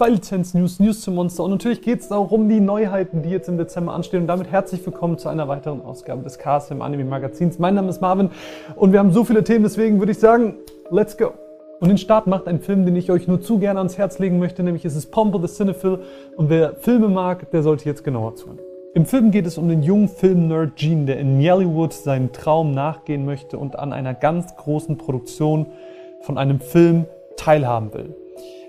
zwei Lizenz-News, News zum Monster und natürlich geht es auch um die Neuheiten, die jetzt im Dezember anstehen. Und damit herzlich willkommen zu einer weiteren Ausgabe des KSM Anime Magazins. Mein Name ist Marvin und wir haben so viele Themen, deswegen würde ich sagen, let's go! Und den Start macht ein Film, den ich euch nur zu gerne ans Herz legen möchte, nämlich ist es Pompo the Cinephile. Und wer Filme mag, der sollte jetzt genauer zuhören. Im Film geht es um den jungen Film-Nerd Gene, der in Hollywood seinen Traum nachgehen möchte und an einer ganz großen Produktion von einem Film teilhaben will.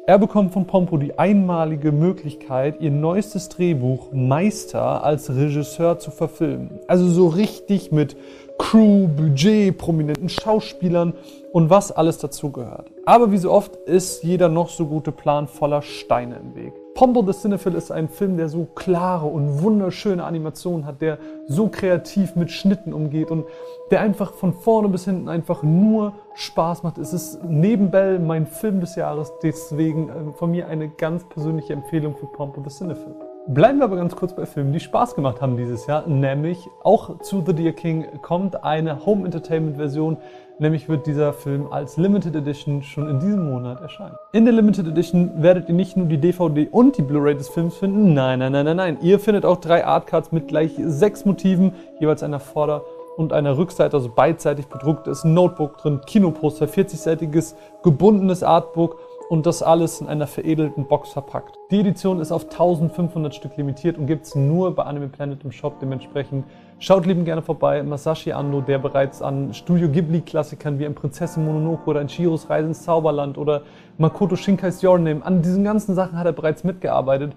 Er bekommt von Pompo die einmalige Möglichkeit, ihr neuestes Drehbuch Meister als Regisseur zu verfilmen. Also so richtig mit Crew, Budget, prominenten Schauspielern und was alles dazugehört. Aber wie so oft ist jeder noch so gute Plan voller Steine im Weg. Pombo the Cinephile ist ein Film, der so klare und wunderschöne Animationen hat, der so kreativ mit Schnitten umgeht und der einfach von vorne bis hinten einfach nur Spaß macht. Es ist neben Bell mein Film des Jahres, deswegen äh, von mir eine ganz persönliche Empfehlung für Pompo the Cinephile. Bleiben wir aber ganz kurz bei Filmen, die Spaß gemacht haben dieses Jahr, nämlich auch zu The Deer King kommt eine Home Entertainment Version, nämlich wird dieser Film als Limited Edition schon in diesem Monat erscheinen. In der Limited Edition werdet ihr nicht nur die DVD und die Blu-ray des Films finden, nein, nein, nein, nein, nein, ihr findet auch drei Artcards mit gleich sechs Motiven, jeweils einer Vorder- und einer Rückseite, also beidseitig bedruckt ist, ein Notebook drin, Kinoposter, 40-seitiges gebundenes Artbook und das alles in einer veredelten Box verpackt. Die Edition ist auf 1500 Stück limitiert und gibt es nur bei Anime Planet im Shop. Dementsprechend schaut lieben gerne vorbei. Masashi Ando, der bereits an Studio Ghibli-Klassikern wie in Prinzessin Mononoke oder in Chihiros Reise ins Zauberland oder Makoto Shinkai's Your Name, an diesen ganzen Sachen hat er bereits mitgearbeitet.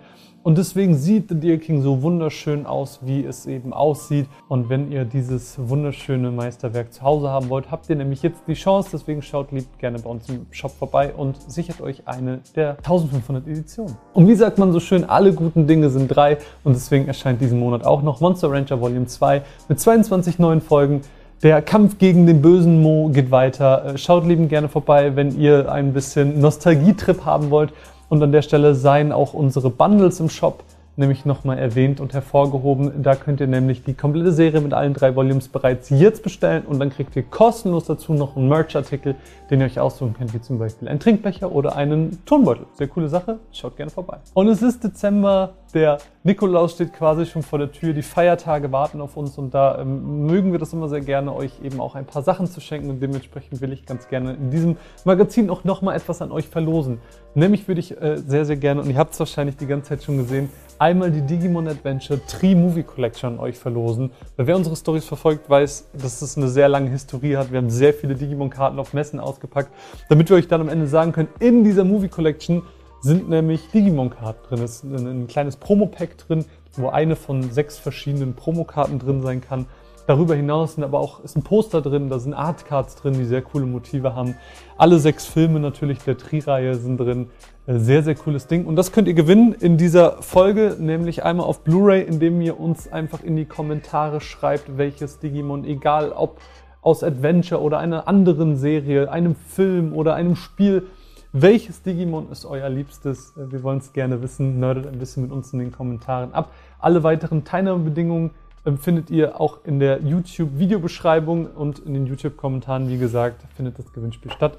Und deswegen sieht The Deer King so wunderschön aus, wie es eben aussieht. Und wenn ihr dieses wunderschöne Meisterwerk zu Hause haben wollt, habt ihr nämlich jetzt die Chance. Deswegen schaut lieb gerne bei uns im Shop vorbei und sichert euch eine der 1500 Editionen. Und wie sagt man so schön, alle guten Dinge sind drei. Und deswegen erscheint diesen Monat auch noch Monster Rancher Volume 2 mit 22 neuen Folgen. Der Kampf gegen den bösen Mo geht weiter. Äh, schaut lieben gerne vorbei, wenn ihr ein bisschen Nostalgietrip haben wollt. Und an der Stelle seien auch unsere Bundles im Shop nämlich nochmal erwähnt und hervorgehoben. Da könnt ihr nämlich die komplette Serie mit allen drei Volumes bereits jetzt bestellen und dann kriegt ihr kostenlos dazu noch einen Merch-Artikel, den ihr euch aussuchen könnt, wie zum Beispiel einen Trinkbecher oder einen Turnbeutel. Sehr coole Sache, schaut gerne vorbei. Und es ist Dezember, der Nikolaus steht quasi schon vor der Tür, die Feiertage warten auf uns und da ähm, mögen wir das immer sehr gerne, euch eben auch ein paar Sachen zu schenken und dementsprechend will ich ganz gerne in diesem Magazin auch nochmal etwas an euch verlosen. Nämlich würde ich äh, sehr, sehr gerne, und ihr habt es wahrscheinlich die ganze Zeit schon gesehen, einmal die Digimon Adventure Tree Movie Collection an euch verlosen. Weil wer unsere Stories verfolgt, weiß, dass es eine sehr lange Historie hat. Wir haben sehr viele Digimon-Karten auf Messen ausgepackt, damit wir euch dann am Ende sagen können, in dieser Movie Collection sind nämlich Digimon-Karten drin. Es ist ein, ein kleines Promo-Pack drin, wo eine von sechs verschiedenen Promokarten drin sein kann. Darüber hinaus sind aber auch ist ein Poster drin, da sind Artcards drin, die sehr coole Motive haben. Alle sechs Filme natürlich der Tri-Reihe sind drin. Äh, sehr, sehr cooles Ding. Und das könnt ihr gewinnen in dieser Folge, nämlich einmal auf Blu-ray, indem ihr uns einfach in die Kommentare schreibt, welches Digimon, egal ob aus Adventure oder einer anderen Serie, einem Film oder einem Spiel, welches Digimon ist euer Liebstes? Äh, wir wollen es gerne wissen. Nerdet ein bisschen mit uns in den Kommentaren ab. Alle weiteren Teilnahmebedingungen ähm, findet ihr auch in der YouTube-Videobeschreibung und in den YouTube-Kommentaren. Wie gesagt, findet das Gewinnspiel statt.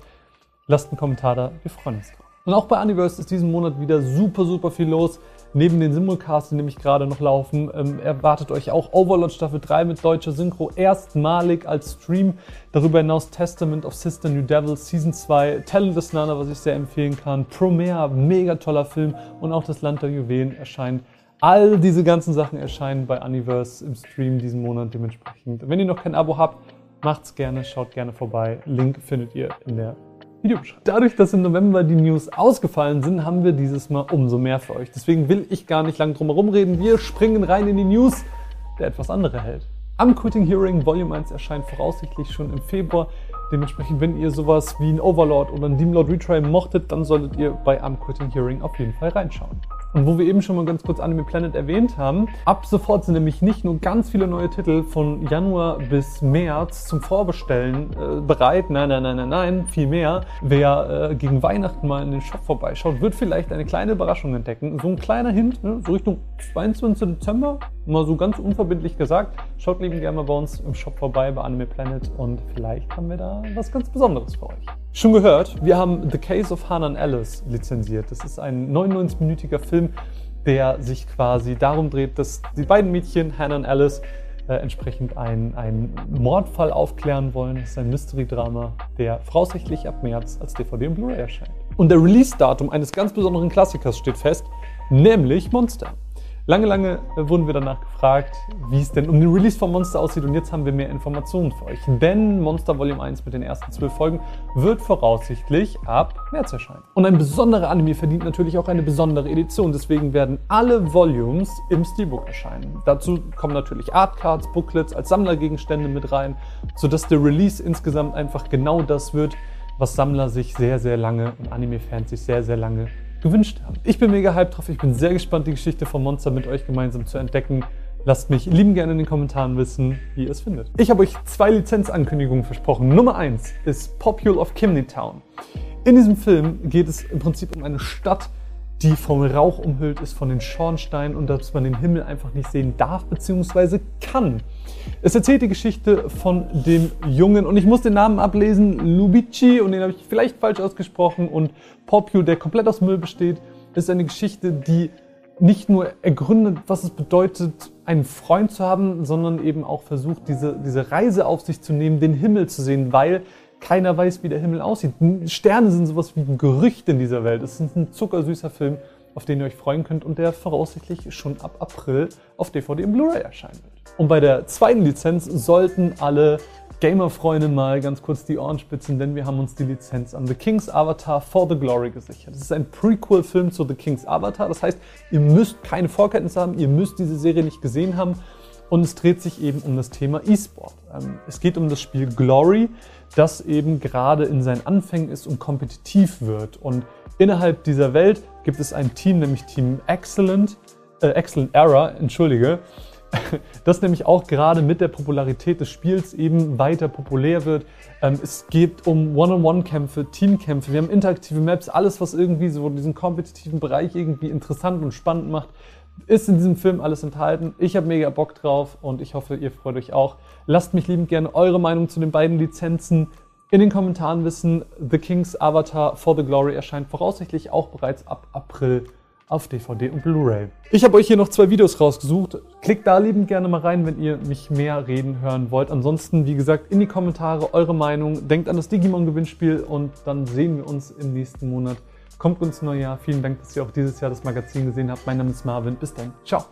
Lasst einen Kommentar da, wir freuen uns drauf. Und auch bei Universe ist diesen Monat wieder super, super viel los. Neben den Simulcasts, die nämlich gerade noch laufen, ähm, erwartet euch auch Overlord Staffel 3 mit deutscher Synchro erstmalig als Stream. Darüber hinaus Testament of Sister New Devil Season 2, Talentless Nana, was ich sehr empfehlen kann, Promare, mega toller Film und auch das Land der Juwelen erscheint All diese ganzen Sachen erscheinen bei Universe im Stream diesen Monat dementsprechend. Wenn ihr noch kein Abo habt, macht's gerne, schaut gerne vorbei. Link findet ihr in der. Dadurch, dass im November die News ausgefallen sind, haben wir dieses Mal umso mehr für euch. Deswegen will ich gar nicht lang drum herum reden. Wir springen rein in die News, der etwas andere hält. Am Quitting Hearing Volume 1 erscheint voraussichtlich schon im Februar. Dementsprechend, wenn ihr sowas wie ein Overlord oder ein Demon Lord Retry mochtet, dann solltet ihr bei Am Quitting Hearing auf jeden Fall reinschauen. Und wo wir eben schon mal ganz kurz Anime Planet erwähnt haben, ab sofort sind nämlich nicht nur ganz viele neue Titel von Januar bis März zum Vorbestellen äh, bereit. Nein, nein, nein, nein, nein, viel mehr. Wer äh, gegen Weihnachten mal in den Shop vorbeischaut, wird vielleicht eine kleine Überraschung entdecken. So ein kleiner Hint, ne? so Richtung 22. Dezember, mal so ganz unverbindlich gesagt. Schaut lieben gerne mal bei uns im Shop vorbei bei Anime Planet und vielleicht haben wir da was ganz Besonderes für euch. Schon gehört, wir haben The Case of Hanan Alice lizenziert. Das ist ein 99-minütiger Film, der sich quasi darum dreht, dass die beiden Mädchen, Hannah und Alice, äh, entsprechend einen Mordfall aufklären wollen. Das ist ein Mystery-Drama, der voraussichtlich ab März als DVD und Blu-ray erscheint. Und der Release-Datum eines ganz besonderen Klassikers steht fest, nämlich Monster. Lange, lange wurden wir danach gefragt, wie es denn um den Release von Monster aussieht und jetzt haben wir mehr Informationen für euch. Denn Monster Volume 1 mit den ersten zwölf Folgen wird voraussichtlich ab März erscheinen. Und ein besonderer Anime verdient natürlich auch eine besondere Edition, deswegen werden alle Volumes im Steelbook erscheinen. Dazu kommen natürlich Artcards, Booklets als Sammlergegenstände mit rein, sodass der Release insgesamt einfach genau das wird, was Sammler sich sehr, sehr lange und Anime-Fans sich sehr, sehr lange gewünscht haben. Ich bin mega hyped drauf. Ich bin sehr gespannt, die Geschichte von Monster mit euch gemeinsam zu entdecken. Lasst mich lieben gerne in den Kommentaren wissen, wie ihr es findet. Ich habe euch zwei Lizenzankündigungen versprochen. Nummer eins ist Popule of Kimney Town. In diesem Film geht es im Prinzip um eine Stadt, die vom Rauch umhüllt ist, von den Schornsteinen und dass man den Himmel einfach nicht sehen darf bzw. kann. Es erzählt die Geschichte von dem Jungen, und ich muss den Namen ablesen, Lubici, und den habe ich vielleicht falsch ausgesprochen, und Popio, der komplett aus Müll besteht, ist eine Geschichte, die nicht nur ergründet, was es bedeutet, einen Freund zu haben, sondern eben auch versucht, diese, diese Reise auf sich zu nehmen, den Himmel zu sehen, weil keiner weiß, wie der Himmel aussieht. Sterne sind sowas wie ein Gerücht in dieser Welt. Es ist ein zuckersüßer Film, auf den ihr euch freuen könnt und der voraussichtlich schon ab April auf DVD und Blu-ray erscheinen wird. Und bei der zweiten Lizenz sollten alle Gamer-Freunde mal ganz kurz die Ohren spitzen, denn wir haben uns die Lizenz an The King's Avatar for the Glory gesichert. Das ist ein Prequel-Film zu The King's Avatar. Das heißt, ihr müsst keine Vorkenntnisse haben, ihr müsst diese Serie nicht gesehen haben. Und es dreht sich eben um das Thema E-Sport. Ähm, es geht um das Spiel Glory, das eben gerade in seinen Anfängen ist und kompetitiv wird. Und innerhalb dieser Welt gibt es ein Team, nämlich Team Excellent, äh, Excellent Era, entschuldige, das nämlich auch gerade mit der Popularität des Spiels eben weiter populär wird. Ähm, es geht um One-on-One-Kämpfe, Teamkämpfe, wir haben interaktive Maps, alles, was irgendwie so diesen kompetitiven Bereich irgendwie interessant und spannend macht, ist in diesem Film alles enthalten. Ich habe mega Bock drauf und ich hoffe, ihr freut euch auch. Lasst mich liebend gerne eure Meinung zu den beiden Lizenzen in den Kommentaren wissen. The King's Avatar for the Glory erscheint voraussichtlich auch bereits ab April auf DVD und Blu-ray. Ich habe euch hier noch zwei Videos rausgesucht. Klickt da liebend gerne mal rein, wenn ihr mich mehr reden hören wollt. Ansonsten, wie gesagt, in die Kommentare eure Meinung. Denkt an das Digimon-Gewinnspiel und dann sehen wir uns im nächsten Monat. Kommt uns Neujahr. Vielen Dank, dass ihr auch dieses Jahr das Magazin gesehen habt. Mein Name ist Marvin. Bis dann. Ciao.